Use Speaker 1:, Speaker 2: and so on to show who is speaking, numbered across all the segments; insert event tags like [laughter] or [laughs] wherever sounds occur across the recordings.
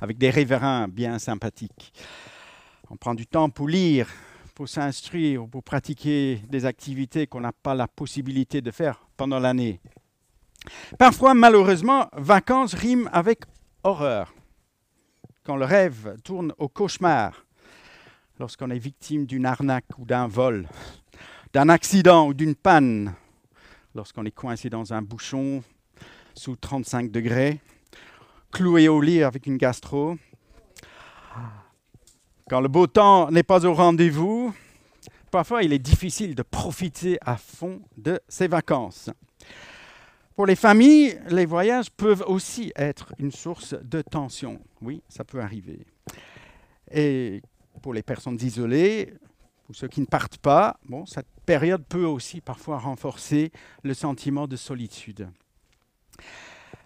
Speaker 1: avec des révérends bien sympathiques. On prend du temps pour lire, pour s'instruire, pour pratiquer des activités qu'on n'a pas la possibilité de faire pendant l'année. Parfois, malheureusement, vacances riment avec horreur. Quand le rêve tourne au cauchemar, lorsqu'on est victime d'une arnaque ou d'un vol, d'un accident ou d'une panne, lorsqu'on est coincé dans un bouchon sous 35 degrés, cloué au lit avec une gastro, quand le beau temps n'est pas au rendez-vous, parfois il est difficile de profiter à fond de ses vacances. Pour les familles, les voyages peuvent aussi être une source de tension. Oui, ça peut arriver. Et pour les personnes isolées, pour ceux qui ne partent pas, bon, cette période peut aussi parfois renforcer le sentiment de solitude.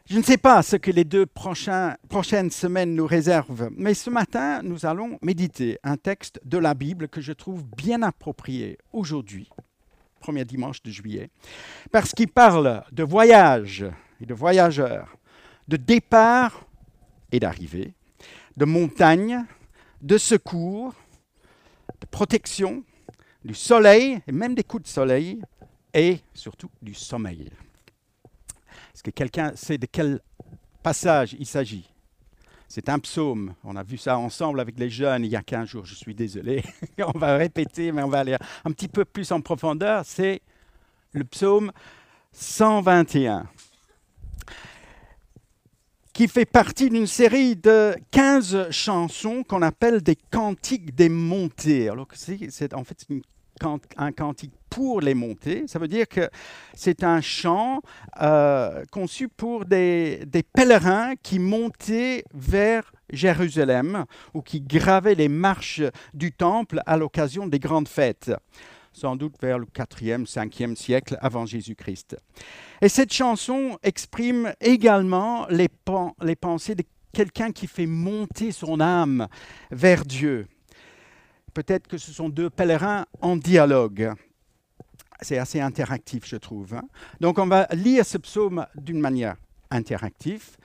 Speaker 1: Je ne sais pas ce que les deux prochaines semaines nous réservent, mais ce matin, nous allons méditer un texte de la Bible que je trouve bien approprié aujourd'hui, premier dimanche de juillet, parce qu'il parle de voyage et de voyageurs, de départ et d'arrivée, de montagne, de secours, de protection, du soleil et même des coups de soleil, et surtout du sommeil. Est-ce que quelqu'un sait de quel passage il s'agit C'est un psaume. On a vu ça ensemble avec les jeunes il y a 15 jours. Je suis désolé. [laughs] on va répéter, mais on va aller un petit peu plus en profondeur. C'est le psaume 121 qui fait partie d'une série de 15 chansons qu'on appelle des cantiques des montées. Alors, en fait une un cantique pour les montées. Ça veut dire que c'est un chant euh, conçu pour des, pèlerins qui montaient vers Jérusalem ou qui gravaient les marches du temple à l'occasion des grandes fêtes, sans doute vers le 4e, 5e siècle avant Jésus-Christ. Et cette chanson exprime également les, les pensées de quelqu'un qui fait monter son âme vers Dieu. Peut-être que ce sont deux pèlerins en dialogue. C'est assez interactif, je trouve. Hein. Donc on va lire ce psaume d'une manière interactive.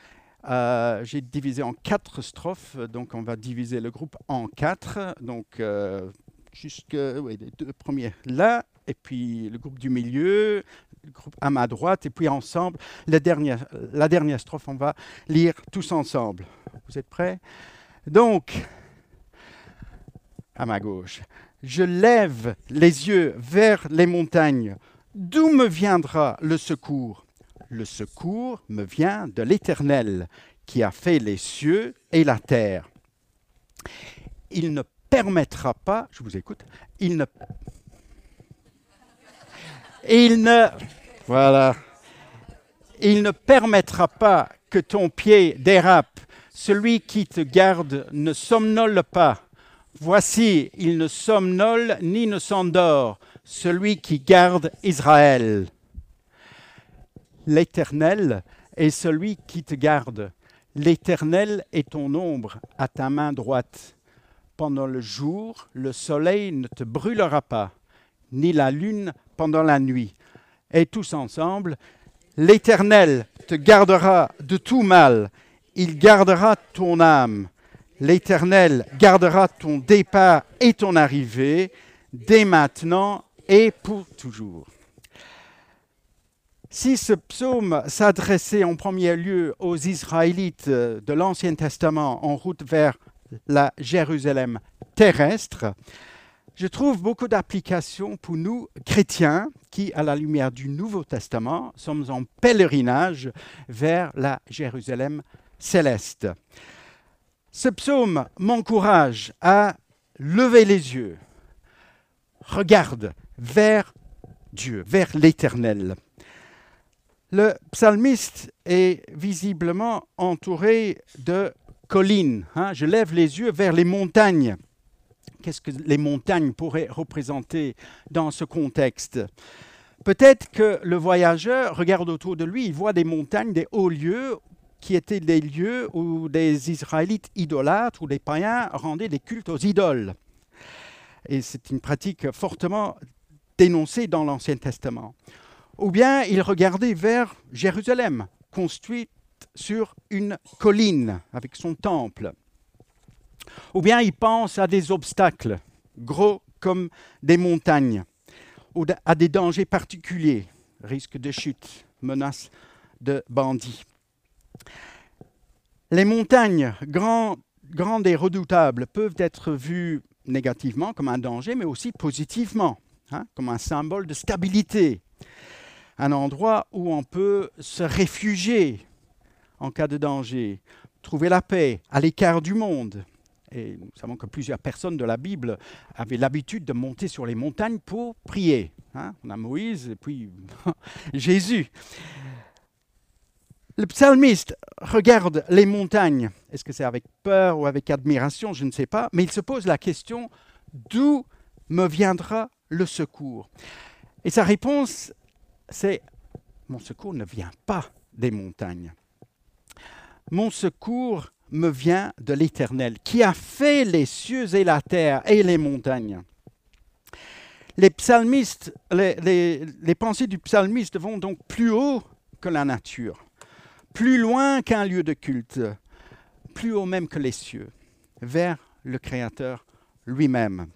Speaker 1: Euh, j'ai divisé en quatre strophes, donc on va diviser le groupe en quatre. Donc euh, jusque les deux premiers là, et puis le groupe du milieu, le groupe à ma droite, et puis ensemble, la dernière, la dernière strophe, on va lire tous ensemble. Vous êtes prêts? Donc, à ma gauche. Je lève les yeux vers les montagnes. D'où me viendra le secours? Le secours me vient de l'Éternel, qui a fait les cieux et la terre. Il ne permettra pas, je vous écoute, il ne... Il ne... Voilà. Il ne permettra pas que ton pied dérape. Celui qui te garde ne somnole pas. Voici, il ne somnole ni ne s'endort, celui qui garde Israël. L'Éternel est celui qui te garde. L'Éternel est ton ombre à ta main droite. Pendant le jour, le soleil ne te brûlera pas, ni la lune pendant la nuit. Et tous ensemble, l'Éternel te gardera de tout mal. Il gardera ton âme. L'Éternel gardera ton départ et ton arrivée dès maintenant et pour toujours. Si ce psaume s'adressait en premier lieu aux Israélites de l'Ancien Testament en route vers la Jérusalem terrestre, je trouve beaucoup d'applications pour nous chrétiens qui, à la lumière du Nouveau Testament, sommes en pèlerinage vers la Jérusalem céleste. Ce psaume m'encourage à lever les yeux. Regarde vers Dieu, vers l'Éternel. Le psalmiste est visiblement entouré de collines. Hein. Je lève les yeux vers les montagnes. Qu'est-ce que les montagnes pourraient représenter dans ce contexte? Peut-être que le voyageur regarde autour de lui, il voit des montagnes, des hauts lieux qui étaient des lieux où des Israélites idolâtres ou des païens rendaient des cultes aux idoles. Et c'est une pratique fortement dénoncée dans l'Ancien Testament. Ou bien ils regardaient vers Jérusalem, construite sur une colline avec son temple. Ou bien il pense à des obstacles, gros comme des montagnes, ou à des dangers particuliers, risque de chute, menace de bandits. Les montagnes grandes et redoutables peuvent être vues négativement comme un danger, mais aussi positivement, hein, comme un symbole de stabilité, un endroit où on peut se réfugier en cas de danger, trouver la paix à l'écart du monde. Et nous savons que plusieurs personnes de la Bible avaient l'habitude de monter sur les montagnes pour prier. Hein. On a Moïse et puis [laughs] Jésus. Le psalmiste regarde les montagnes. Est-ce que c'est avec peur ou avec admiration? Je ne sais pas. Mais il se pose la question, d'où me viendra le secours? Et sa réponse, c'est, mon secours ne vient pas des montagnes. Mon secours me vient de l'Éternel, qui a fait les cieux et la terre et les montagnes. Les psalmistes, les, pensées du psalmiste vont donc plus haut que la nature, plus loin qu'un lieu de culte, plus haut même que les cieux, vers le Créateur lui-même.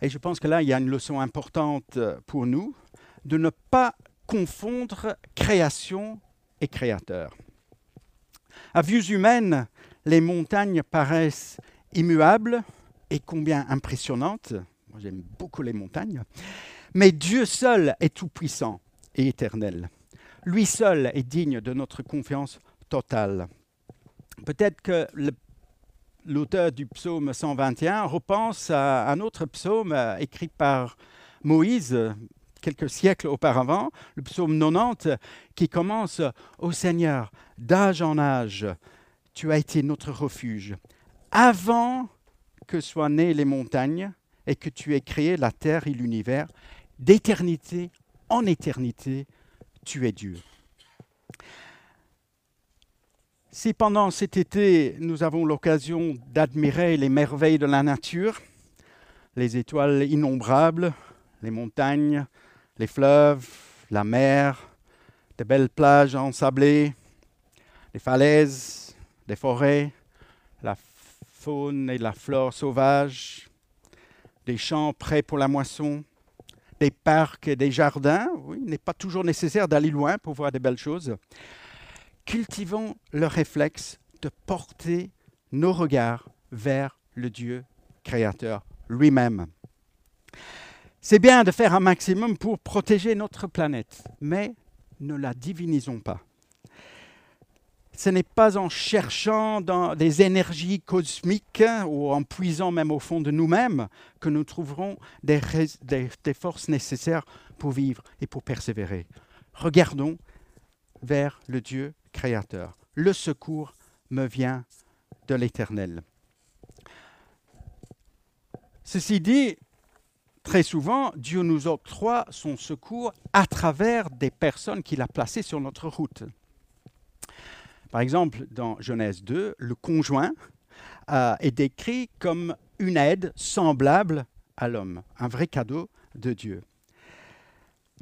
Speaker 1: Et je pense que là, il y a une leçon importante pour nous, de ne pas confondre création et créateur. À vue humaine, les montagnes paraissent immuables et combien impressionnantes. Moi, j'aime beaucoup les montagnes. Mais Dieu seul est tout-puissant et éternel. Lui seul est digne de notre confiance totale. Peut-être que l'auteur du psaume 121 repense à un autre psaume euh, écrit par Moïse quelques siècles auparavant, le psaume 90, qui commence Ô Seigneur, d'âge en âge, tu as été notre refuge. Avant que soient nées les montagnes et que tu aies créé la terre et l'univers, d'éternité en éternité, tu es Dieu. Si pendant cet été, nous avons l'occasion d'admirer les merveilles de la nature, les étoiles innombrables, les montagnes, les fleuves, la mer, des belles plages ensablées, les falaises, des forêts, la faune et la flore sauvage, des champs prêts pour la moisson, des parcs des jardins. Il n'est pas toujours nécessaire d'aller loin pour voir des belles choses. Cultivons le réflexe de porter nos regards vers le Dieu créateur lui-même. C'est bien de faire un maximum pour protéger notre planète, mais ne la divinisons pas. Ce n'est pas en cherchant dans des énergies cosmiques ou en puisant même au fond de nous-mêmes que nous trouverons des, des, forces nécessaires pour vivre et pour persévérer. Regardons vers le Dieu créateur. Le secours me vient de l'Éternel. Ceci dit, très souvent, Dieu nous octroie son secours à travers des personnes qu'il a placées sur notre route. Par exemple, dans Genèse 2, le conjoint euh, est décrit comme une aide semblable à l'homme, un vrai cadeau de Dieu.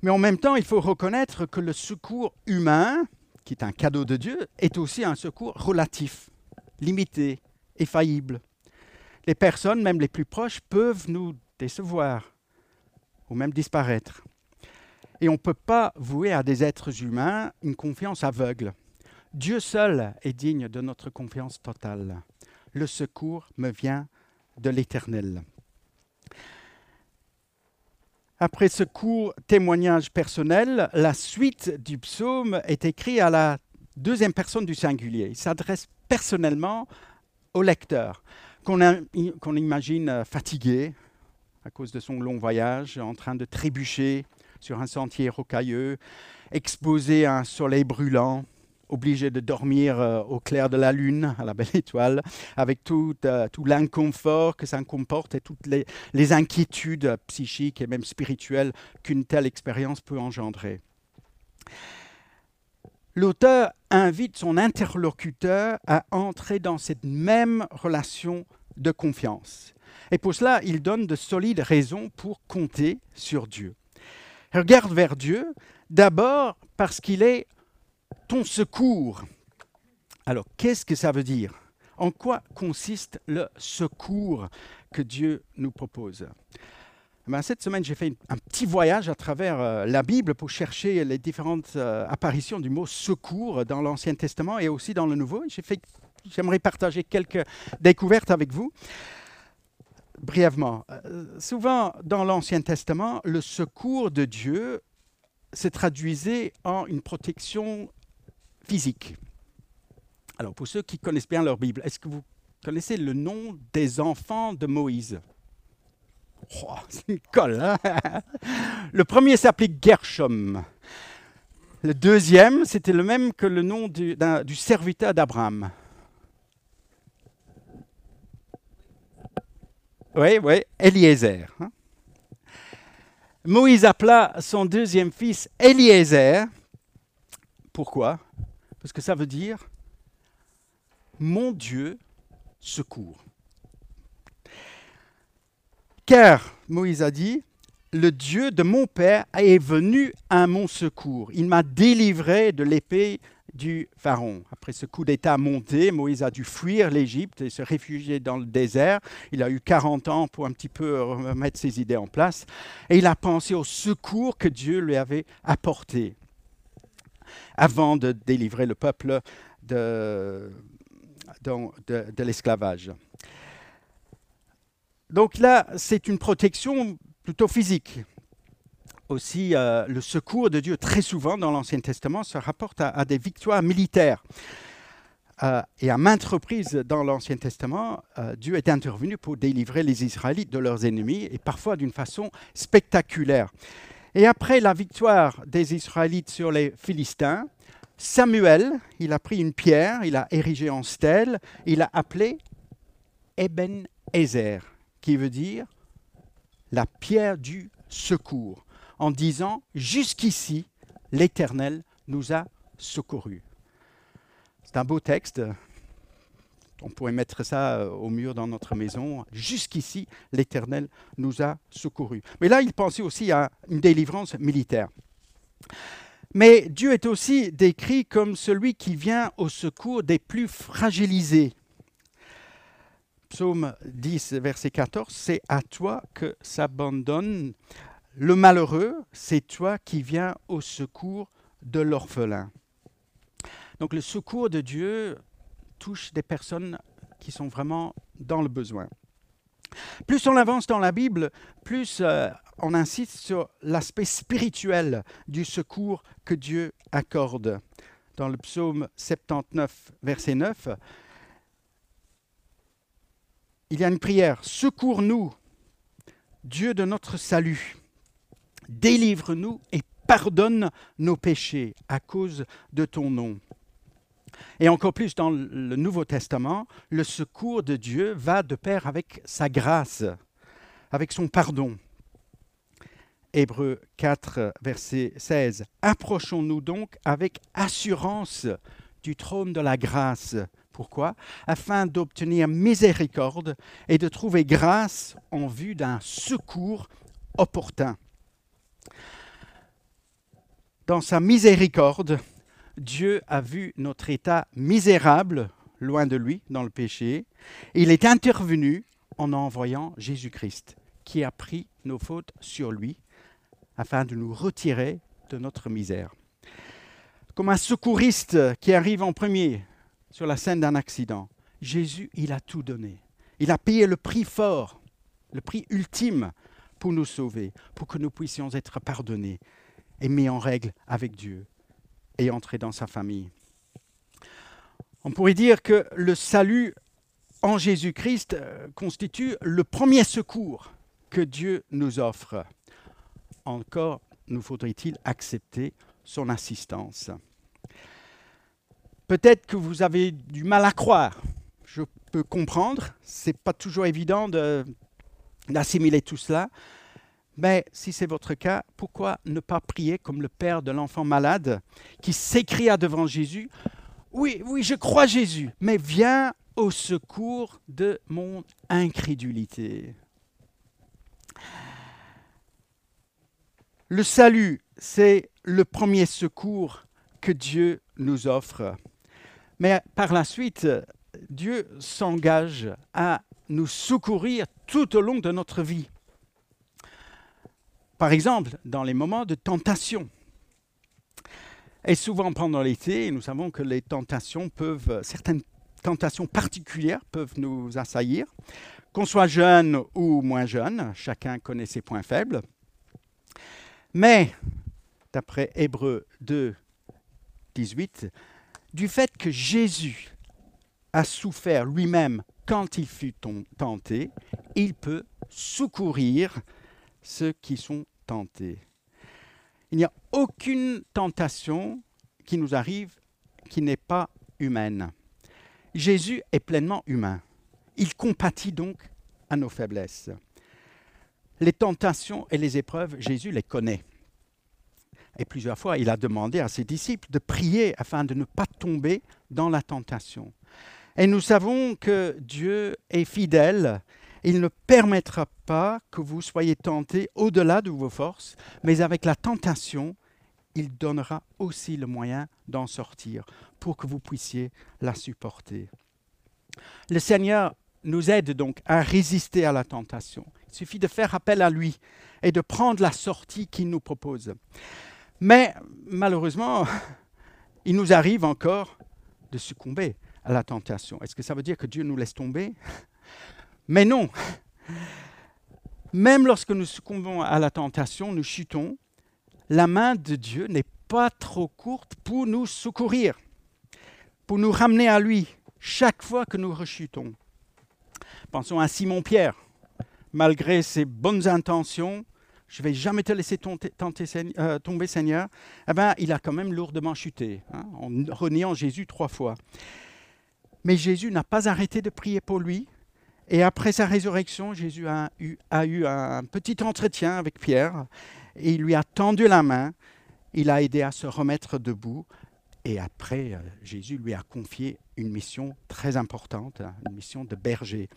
Speaker 1: Mais en même temps, il faut reconnaître que le secours humain, qui est un cadeau de Dieu, est aussi un secours relatif, limité et faillible. Les personnes, même les plus proches, peuvent nous décevoir ou même disparaître. Et on ne peut pas vouer à des êtres humains une confiance aveugle. Dieu seul est digne de notre confiance totale. Le secours me vient de l'Éternel. Après ce court témoignage personnel, la suite du psaume est écrite à la deuxième personne du singulier. Il s'adresse personnellement au lecteur, qu'on imagine fatigué, à cause de son long voyage, en train de trébucher sur un sentier rocailleux, exposé à un soleil brûlant, obligé de dormir euh, au clair de la lune, à la belle [laughs] étoile, avec tout, euh, tout l'inconfort que ça comporte et toutes les, les inquiétudes psychiques et même spirituelles qu'une telle expérience peut engendrer. L'auteur invite son interlocuteur à entrer dans cette même relation de confiance. Et pour cela, il donne de solides raisons pour compter sur Dieu. regarde vers Dieu, d'abord parce qu'il est ton secours. Alors, qu'est-ce que ça veut dire? En quoi consiste le secours que Dieu nous propose? Ben, Cette semaine, j'ai fait un petit voyage à travers euh, la Bible pour chercher les différentes euh, apparitions du mot secours dans l'Ancien Testament et aussi dans le Nouveau. J'aimerais partager quelques découvertes avec vous. Brièvement, euh, souvent dans l'Ancien Testament, le secours de Dieu se traduisait en une protection physique. Alors, pour ceux qui connaissent bien leur Bible, est-ce que vous connaissez le nom des enfants de Moïse? Oh, C'est une colle, hein? [laughs] Le premier s'appelait Gershom. Le deuxième, c'était le même que le nom du, serviteur d'Abraham. Oui, oui, Eliezer. Hein? Moïse appela son deuxième fils Eliezer. Pourquoi? Parce que ça veut dire mon Dieu secours. Car, Moïse a dit, le Dieu de mon Père est venu à mon secours. Il m'a délivré de l'épée du Pharaon. Après ce coup d'État monté, Moïse a dû fuir l'Égypte et se réfugier dans le désert. Il a eu 40 ans pour un petit peu remettre ses idées en place. Et il a pensé au secours que Dieu lui avait apporté avant de délivrer le peuple de, l'esclavage. Donc là, c'est une protection plutôt physique. Aussi, euh, le secours de Dieu, très souvent dans l'Ancien Testament, se rapporte à, des victoires militaires. Euh, et à maintes reprises dans l'Ancien Testament, euh, Dieu est intervenu pour délivrer les Israélites de leurs ennemis, et parfois d'une façon spectaculaire. Et après la victoire des Israélites sur les Philistins, Samuel, il a pris une pierre, il a érigé en stèle, il a appelé Eben Ezer, qui veut dire la pierre du secours, en disant Jusqu'ici, l'Éternel nous a secourus. C'est un beau texte. On pourrait mettre ça euh, au mur dans notre maison. Jusqu'ici, l'Éternel nous a secourus. Mais là, il pensait aussi à une délivrance militaire. Mais Dieu est aussi décrit comme celui qui vient au secours des plus fragilisés. Psaume 10, verset 14, c'est à toi que s'abandonne le malheureux, c'est toi qui viens au secours de l'orphelin. Donc le secours de Dieu touche des personnes qui sont vraiment dans le besoin. Plus on avance dans la Bible, plus euh, on insiste sur l'aspect spirituel du secours que Dieu accorde. Dans le psaume 79, verset 9, il y a une prière. Secours-nous, Dieu de notre salut. Délivre-nous et pardonne nos péchés à cause de ton nom. Et encore plus dans le Nouveau Testament, le secours de Dieu va de pair avec sa grâce, avec son pardon. Hébreux 4, verset 16. Approchons-nous donc avec assurance du trône de la grâce. Pourquoi? Afin d'obtenir miséricorde et de trouver grâce en vue d'un secours opportun. Dans sa miséricorde, Dieu a vu notre état misérable, loin de lui, dans le péché. Il est intervenu en envoyant Jésus-Christ, qui a pris nos fautes sur lui afin de nous retirer de notre misère. Comme un secouriste qui arrive en premier sur la scène d'un accident, Jésus, il a tout donné. Il a payé le prix fort, le prix ultime pour nous sauver, pour que nous puissions être pardonnés et mis en règle avec Dieu et entrer dans sa famille. On pourrait dire que le salut en Jésus-Christ euh, constitue le premier secours que Dieu nous offre encore nous faudrait-il accepter son assistance. Peut-être que vous avez du mal à croire. Je peux comprendre. C'est pas toujours évident d'assimiler tout cela. Mais si c'est votre cas, pourquoi ne pas prier comme le père de l'enfant malade qui s'écria devant Jésus Oui, oui, je crois Jésus, mais viens au secours de mon incrédulité. Le salut, c'est le premier secours que Dieu nous offre. Mais par la suite, Dieu s'engage à nous secourir tout au long de notre vie. Par exemple, dans les moments de tentation. Et souvent pendant l'été, nous savons que les tentations peuvent, certaines tentations particulières peuvent nous assaillir. Qu'on soit jeune ou moins jeune, chacun connaît ses points faibles. Mais, d'après Hébreu 2, 18, du fait que Jésus a souffert lui-même quand il fut tenté, il peut secourir ceux qui sont tentés. Il n'y a aucune tentation qui nous arrive qui n'est pas humaine. Jésus est pleinement humain. Il compatit donc à nos faiblesses. Les tentations et les épreuves, Jésus les connaît. Et plusieurs fois, il a demandé à ses disciples de prier afin de ne pas tomber dans la tentation. Et nous savons que Dieu est fidèle. Il ne permettra pas que vous soyez tentés au-delà de vos forces, mais avec la tentation, il donnera aussi le moyen d'en sortir pour que vous puissiez la supporter. Le Seigneur nous aide donc à résister à la tentation. Il suffit de faire appel à lui et de prendre la sortie qu'il nous propose. Mais malheureusement, il nous arrive encore de succomber à la tentation. Est-ce que ça veut dire que Dieu nous laisse tomber? Mais non. Même lorsque nous succombons à la tentation, nous chutons, la main de Dieu n'est pas trop courte pour nous secourir, pour nous ramener à lui chaque fois que nous rechutons. Pensons à Simon-Pierre. Malgré ses bonnes intentions, je ne vais jamais te laisser euh, tomber, Seigneur, eh ben, il a quand même lourdement chuté, hein, en reniant Jésus trois fois. Mais Jésus n'a pas arrêté de prier pour lui. Et après sa résurrection, Jésus a eu, un petit entretien avec Pierre il lui a tendu la main. Il a aidé à se remettre debout. Et après, euh, Jésus lui a confié une mission très importante, hein, une mission de berger.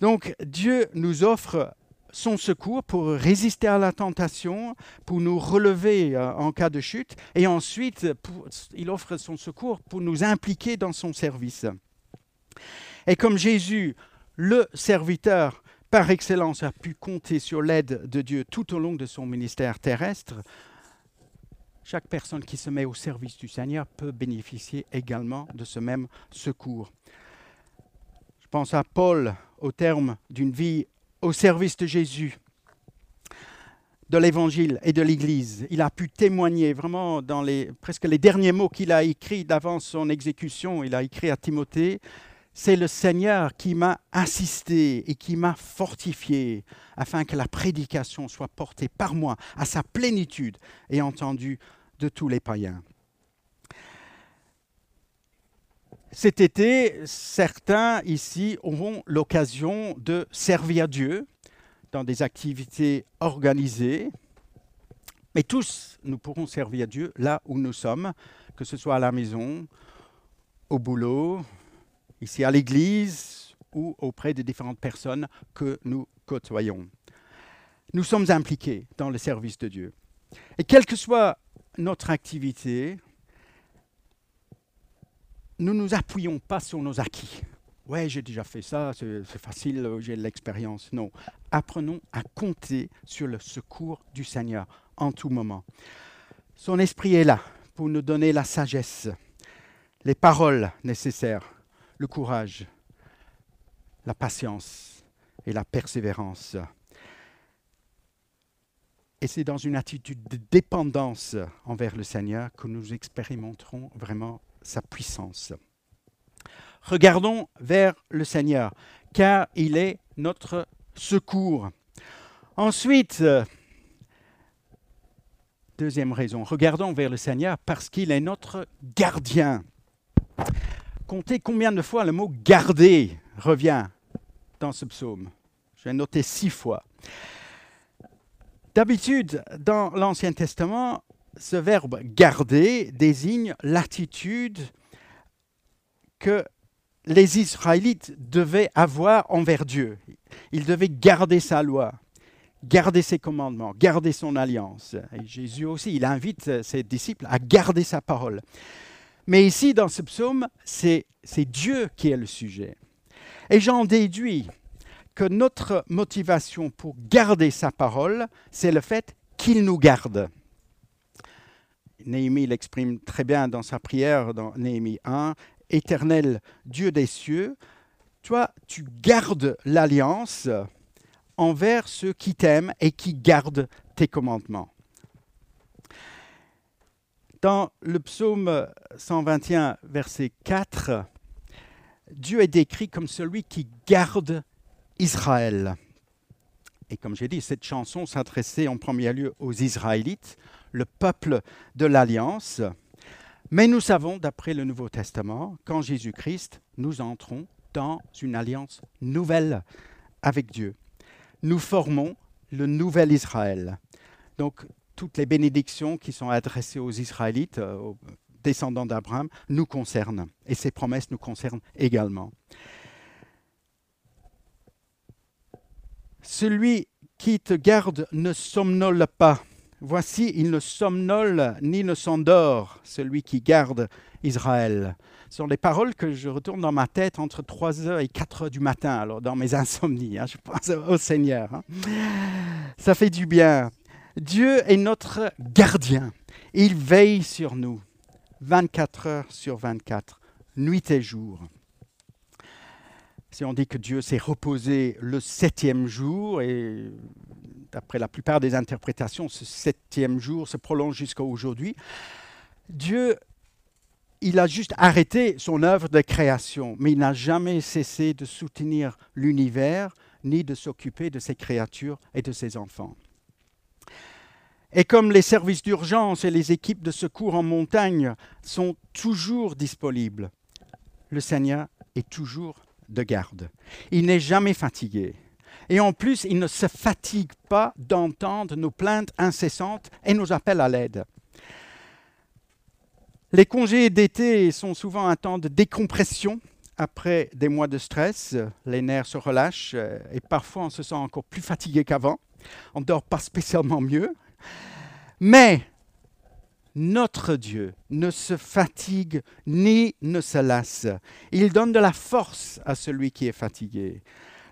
Speaker 1: Donc Dieu nous offre son secours pour résister à la tentation, pour nous relever euh, en cas de chute, et ensuite il offre son secours pour nous impliquer dans son service. Et comme Jésus, le serviteur par excellence, a pu compter sur l'aide de Dieu tout au long de son ministère terrestre, chaque personne qui se met au service du Seigneur peut bénéficier également de ce même secours. Je pense à Paul au terme d'une vie au service de Jésus, de l'Évangile et de l'Église. Il a pu témoigner vraiment dans les, presque les derniers mots qu'il a écrits d'avant son exécution. Il a écrit à Timothée, c'est le Seigneur qui m'a assisté et qui m'a fortifié afin que la prédication soit portée par moi à sa plénitude et entendue de tous les païens. Cet été, certains ici auront l'occasion de servir Dieu dans des activités organisées, mais tous, nous pourrons servir Dieu là où nous sommes, que ce soit à la maison, au boulot, ici à l'église ou auprès de différentes personnes que nous côtoyons. Nous sommes impliqués dans le service de Dieu. Et quelle que soit notre activité, nous ne nous appuyons pas sur nos acquis. Ouais, j'ai déjà fait ça, c'est facile, j'ai de l'expérience. Non, apprenons à compter sur le secours du Seigneur en tout moment. Son esprit est là pour nous donner la sagesse, les paroles nécessaires, le courage, la patience et la persévérance. Et c'est dans une attitude de dépendance envers le Seigneur que nous expérimenterons vraiment sa puissance. Regardons vers le Seigneur, car il est notre secours. Ensuite, deuxième raison, regardons vers le Seigneur parce qu'il est notre gardien. Comptez combien de fois le mot garder revient dans ce psaume. Je vais noter six fois. D'habitude, dans l'Ancien Testament, ce verbe garder désigne l'attitude que les Israélites devaient avoir envers Dieu. Ils devaient garder sa loi. garder ses commandements, garder son alliance. Et Jésus aussi, il invite ses disciples à garder sa parole. Mais ici, dans ce psaume, c'est Dieu qui est le sujet. Et j'en déduis que notre motivation pour garder sa parole, c'est le fait qu'il nous garde. Néhémie l'exprime très bien dans sa prière dans Néhémie 1. Éternel Dieu des cieux, toi, tu gardes l'alliance envers ceux qui t'aiment et qui gardent tes commandements. Dans le psaume 121, verset 4, Dieu est décrit comme celui qui garde Israël. Et comme j'ai dit, cette chanson s'adressait en premier lieu aux Israélites, le peuple de l'Alliance. Mais nous savons, d'après le Nouveau Testament, qu'en Jésus-Christ, nous entrons dans une alliance nouvelle avec Dieu. Nous formons le nouvel Israël. Donc, toutes les bénédictions qui sont adressées aux Israélites, euh, aux descendants d'Abraham, nous concernent. Et ces promesses nous concernent également. Celui qui te garde ne somnole pas. Voici, il ne somnole ni ne s'endort, celui qui garde Israël. Ce sont des paroles que je retourne dans ma tête entre 3h et 4h du matin, alors dans mes insomnies. Hein, je pense au Seigneur. Hein. Ça fait du bien. Dieu est notre gardien. Il veille sur nous 24 heures sur 24, nuit et jour. Si on dit que Dieu s'est reposé le septième jour, et d'après la plupart des interprétations, ce septième jour se prolonge jusqu'à aujourd'hui, Dieu, il a juste arrêté son œuvre de création, mais il n'a jamais cessé de soutenir l'univers, ni de s'occuper de ses créatures et de ses enfants. Et comme les services d'urgence et les équipes de secours en montagne sont toujours disponibles, le Seigneur est toujours de garde. Il n'est jamais fatigué. Et en plus, il ne se fatigue pas d'entendre nos plaintes incessantes et nos appels à l'aide. Les congés d'été sont souvent un temps de décompression après des mois de stress. Les nerfs se relâchent et parfois on se sent encore plus fatigué qu'avant. On ne dort pas spécialement mieux mais notre Dieu ne se fatigue ni ne se lasse. Il donne de la force à celui qui est fatigué.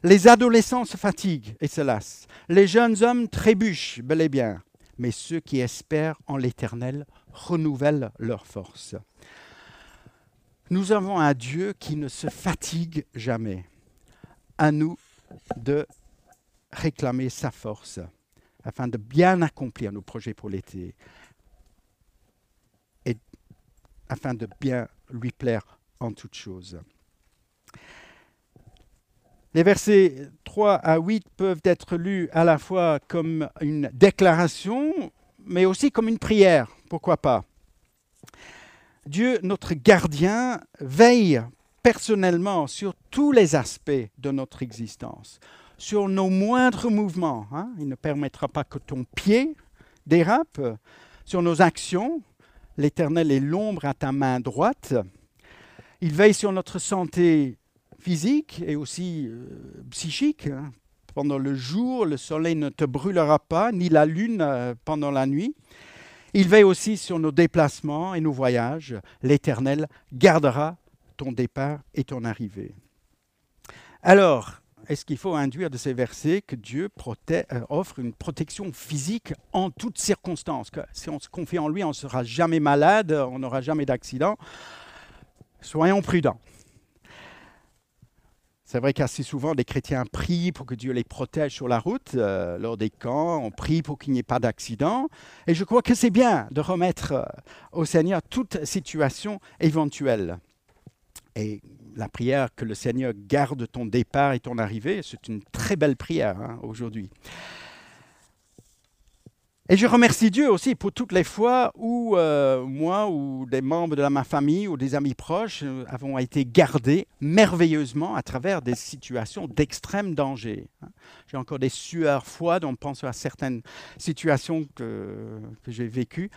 Speaker 1: Les adolescents se fatiguent et se lassent. Les jeunes hommes trébuchent, bel et bien. Mais ceux qui espèrent en l'Éternel renouvellent leur force. Nous avons un Dieu qui ne se fatigue jamais. À nous de réclamer sa force afin de bien accomplir nos projets pour l'été et afin de bien lui plaire en toutes choses. Les versets 3 à 8 peuvent être lus à la fois comme une déclaration, mais aussi comme une prière, pourquoi pas. Dieu, notre gardien, veille personnellement sur tous les aspects de notre existence sur nos moindres mouvements. Hein. Il ne permettra pas que ton pied dérape. Sur nos actions, l'Éternel est l'ombre à ta main droite. Il veille sur notre santé physique et aussi euh, psychique. Hein. Pendant le jour, le soleil ne te brûlera pas, ni la lune euh, pendant la nuit. Il veille aussi sur nos déplacements et nos voyages. L'Éternel gardera ton départ et ton arrivée. Alors, est-ce qu'il faut induire de ces versets que Dieu euh, offre une protection physique en toutes circonstances? Que Si on se confie en lui, on ne sera jamais malade, on n'aura jamais d'accident. Soyons prudents. C'est vrai qu'assez souvent, les chrétiens prient pour que Dieu les protège sur la route, euh, lors des camps, on prie pour qu'il n'y ait pas d'accident. Et je crois que c'est bien de remettre euh, au Seigneur toute situation éventuelle. Et la prière que le Seigneur garde ton départ et ton arrivée, c'est une très belle prière hein, aujourd'hui. Et je remercie Dieu aussi pour toutes les fois où euh, moi ou des membres de ma famille ou des amis proches euh, avons été gardés merveilleusement à travers des situations d'extrême danger. Hein. J'ai encore des sueurs froides, on pense à certaines situations que j'ai vécues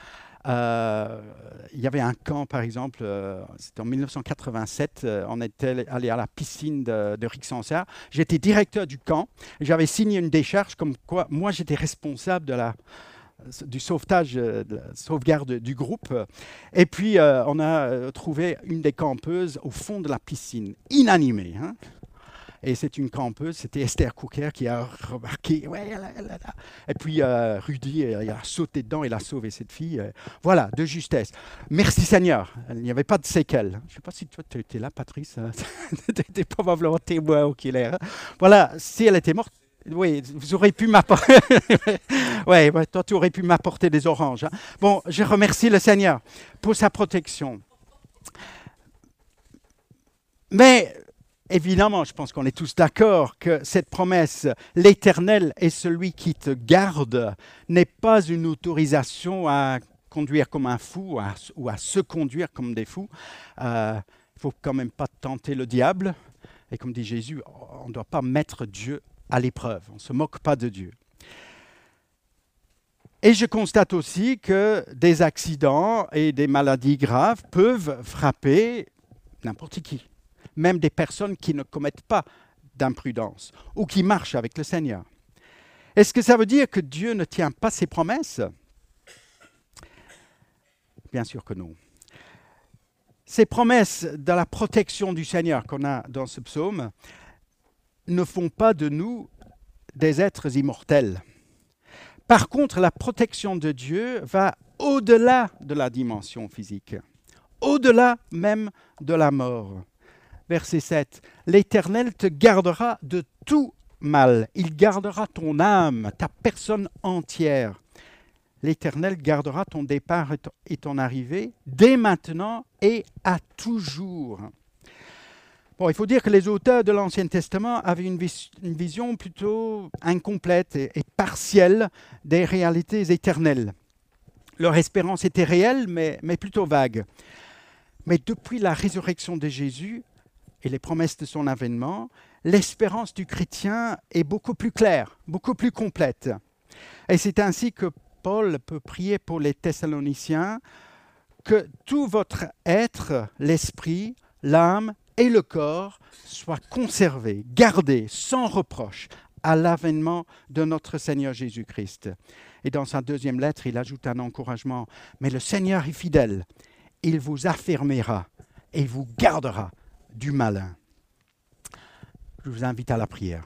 Speaker 1: Euh, il y avait un camp, par exemple, euh, c'était en 1987, euh, on était allé à la piscine de, de Rixensart. J'étais directeur du camp. J'avais signé une décharge comme quoi moi j'étais responsable de la, du sauvetage, de la sauvegarde du groupe. Et puis on a trouvé une des campeuses au fond de la piscine, inanimée. Hein. Et c'est une campeuse, c'était Esther Cooker qui a remarqué. Et puis euh, Rudy euh, a sauté dedans, il a sauvé cette fille. Euh, voilà, de justesse. Merci Seigneur. Il n'y avait pas de séquelles. Je ne sais pas si toi tu étais là, Patrice. [laughs] tu étais probablement témoin oculaire. Voilà, si elle était morte, oui, vous aurez pu m'apporter. [laughs] ouais, toi, tu aurais pu m'apporter des oranges. Hein. Bon, je remercie le Seigneur pour sa protection. Mais Évidemment, je pense qu'on est tous d'accord que cette promesse, l'Éternel est celui qui te garde, n'est pas une autorisation à conduire comme un fou ou à se conduire comme des fous. Il euh, ne faut quand même pas tenter le diable. Et comme dit Jésus, on ne doit pas mettre Dieu à l'épreuve. On ne se moque pas de Dieu. Et je constate aussi que des accidents et des maladies graves peuvent frapper n'importe qui même des personnes qui ne commettent pas d'imprudence ou qui marchent avec le Seigneur. Est-ce que ça veut dire que Dieu ne tient pas ses promesses? Bien sûr que non. Ces promesses de la protection du Seigneur qu'on a dans ce psaume ne font pas de nous des êtres immortels. Par contre, la protection de Dieu va au-delà de la dimension physique, au-delà même de la mort verset 7. L'Éternel te gardera de tout mal. Il gardera ton âme, ta personne entière. L'Éternel gardera ton départ et ton arrivée dès maintenant et à toujours. Bon, il faut dire que les auteurs de l'Ancien Testament avaient une, vision plutôt incomplète et, partielle des réalités éternelles. Leur espérance était réelle, mais, mais plutôt vague. Mais depuis la résurrection de Jésus, et les promesses de son avènement, l'espérance du chrétien est beaucoup plus claire, beaucoup plus complète. Et c'est ainsi que Paul peut prier pour les Thessaloniciens que tout votre être, l'esprit, l'âme et le corps soient conservés, gardés sans reproche à l'avènement de notre Seigneur Jésus-Christ. Et dans sa deuxième lettre, il ajoute un encouragement, mais le Seigneur est fidèle, il vous affirmera et vous gardera du malin. Je vous invite à la prière.